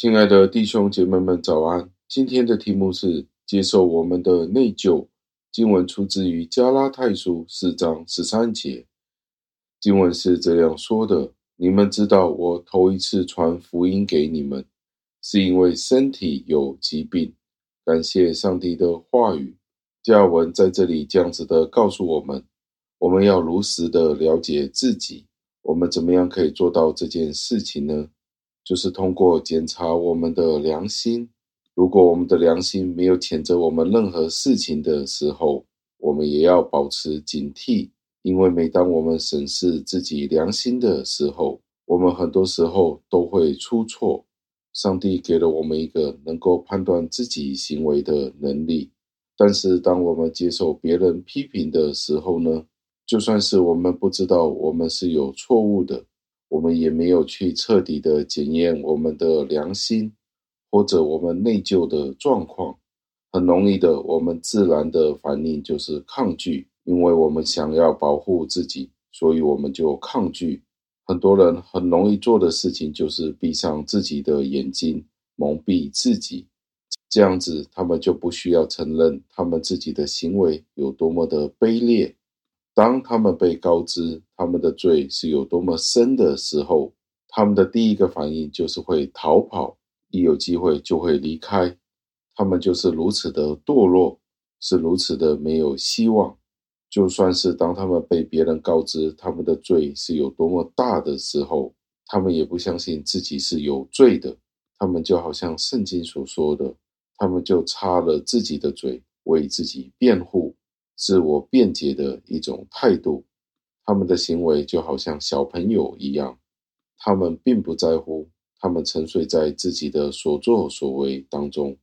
亲爱的弟兄姐妹们，早安！今天的题目是接受我们的内疚。经文出自于加拉太书四章十三节。经文是这样说的：“你们知道，我头一次传福音给你们，是因为身体有疾病。感谢上帝的话语。”加尔文在这里这样子的告诉我们：我们要如实的了解自己。我们怎么样可以做到这件事情呢？就是通过检查我们的良心，如果我们的良心没有谴责我们任何事情的时候，我们也要保持警惕，因为每当我们审视自己良心的时候，我们很多时候都会出错。上帝给了我们一个能够判断自己行为的能力，但是当我们接受别人批评的时候呢，就算是我们不知道我们是有错误的。我们也没有去彻底的检验我们的良心，或者我们内疚的状况，很容易的，我们自然的反应就是抗拒，因为我们想要保护自己，所以我们就抗拒。很多人很容易做的事情就是闭上自己的眼睛，蒙蔽自己，这样子他们就不需要承认他们自己的行为有多么的卑劣。当他们被告知他们的罪是有多么深的时候，他们的第一个反应就是会逃跑，一有机会就会离开。他们就是如此的堕落，是如此的没有希望。就算是当他们被别人告知他们的罪是有多么大的时候，他们也不相信自己是有罪的。他们就好像圣经所说的，他们就插了自己的嘴，为自己辩护。自我辩解的一种态度，他们的行为就好像小朋友一样，他们并不在乎，他们沉睡在自己的所作所为当中，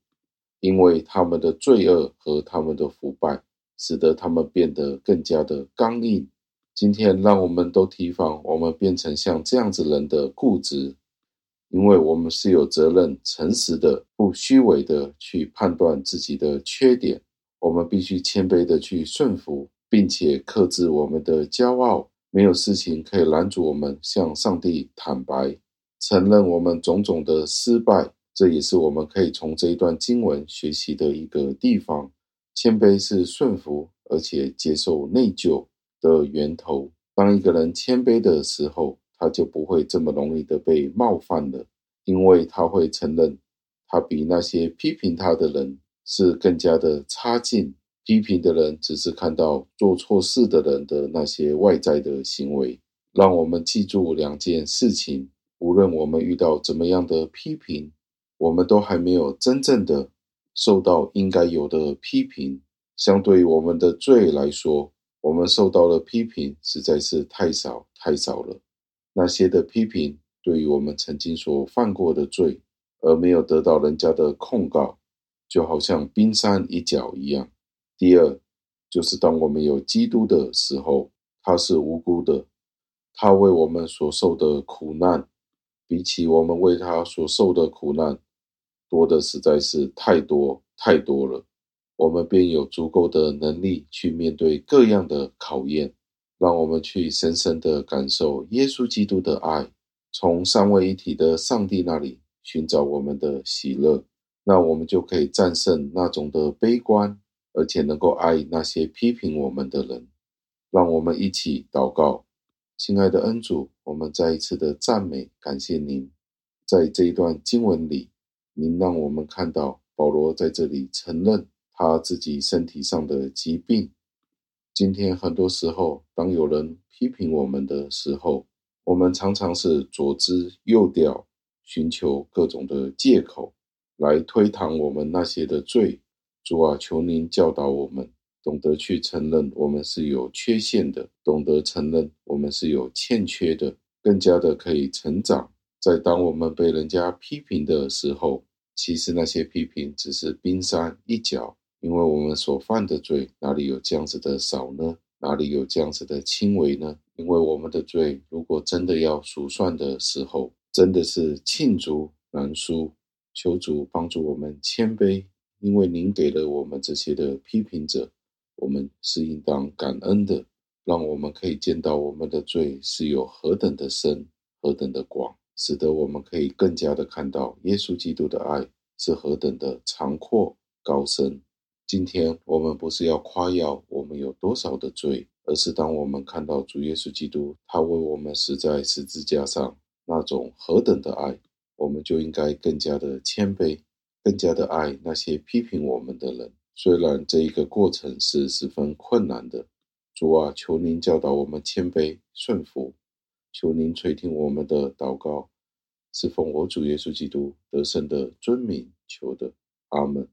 因为他们的罪恶和他们的腐败，使得他们变得更加的刚硬。今天，让我们都提防，我们变成像这样子人的固执，因为我们是有责任，诚实的、不虚伪的去判断自己的缺点。我们必须谦卑的去顺服，并且克制我们的骄傲。没有事情可以拦阻我们向上帝坦白，承认我们种种的失败。这也是我们可以从这一段经文学习的一个地方。谦卑是顺服，而且接受内疚的源头。当一个人谦卑的时候，他就不会这么容易的被冒犯了，因为他会承认，他比那些批评他的人。是更加的差劲，批评的人只是看到做错事的人的那些外在的行为。让我们记住两件事情：无论我们遇到怎么样的批评，我们都还没有真正的受到应该有的批评。相对于我们的罪来说，我们受到的批评实在是太少太少了。那些的批评对于我们曾经所犯过的罪，而没有得到人家的控告。就好像冰山一角一样。第二，就是当我们有基督的时候，他是无辜的，他为我们所受的苦难，比起我们为他所受的苦难，多的实在是太多太多了。我们便有足够的能力去面对各样的考验，让我们去深深的感受耶稣基督的爱，从三位一体的上帝那里寻找我们的喜乐。那我们就可以战胜那种的悲观，而且能够爱那些批评我们的人。让我们一起祷告，亲爱的恩主，我们再一次的赞美感谢您。在这一段经文里，您让我们看到保罗在这里承认他自己身体上的疾病。今天很多时候，当有人批评我们的时候，我们常常是左支右调，寻求各种的借口。来推搪我们那些的罪，主啊，求您教导我们，懂得去承认我们是有缺陷的，懂得承认我们是有欠缺的，更加的可以成长。在当我们被人家批评的时候，其实那些批评只是冰山一角，因为我们所犯的罪哪里有这样子的少呢？哪里有这样子的轻微呢？因为我们的罪，如果真的要数算的时候，真的是罄竹难书。求主帮助我们谦卑，因为您给了我们这些的批评者，我们是应当感恩的，让我们可以见到我们的罪是有何等的深，何等的广。使得我们可以更加的看到耶稣基督的爱是何等的长阔高深。今天我们不是要夸耀我们有多少的罪，而是当我们看到主耶稣基督他为我们死在十字架上那种何等的爱，我们就应该更加的谦卑，更加的爱那些批评我们的人。虽然这一个过程是十分困难的。主啊，求您教导我们谦卑顺服，求您垂听我们的祷告，是奉我主耶稣基督得胜的尊名求的，阿门。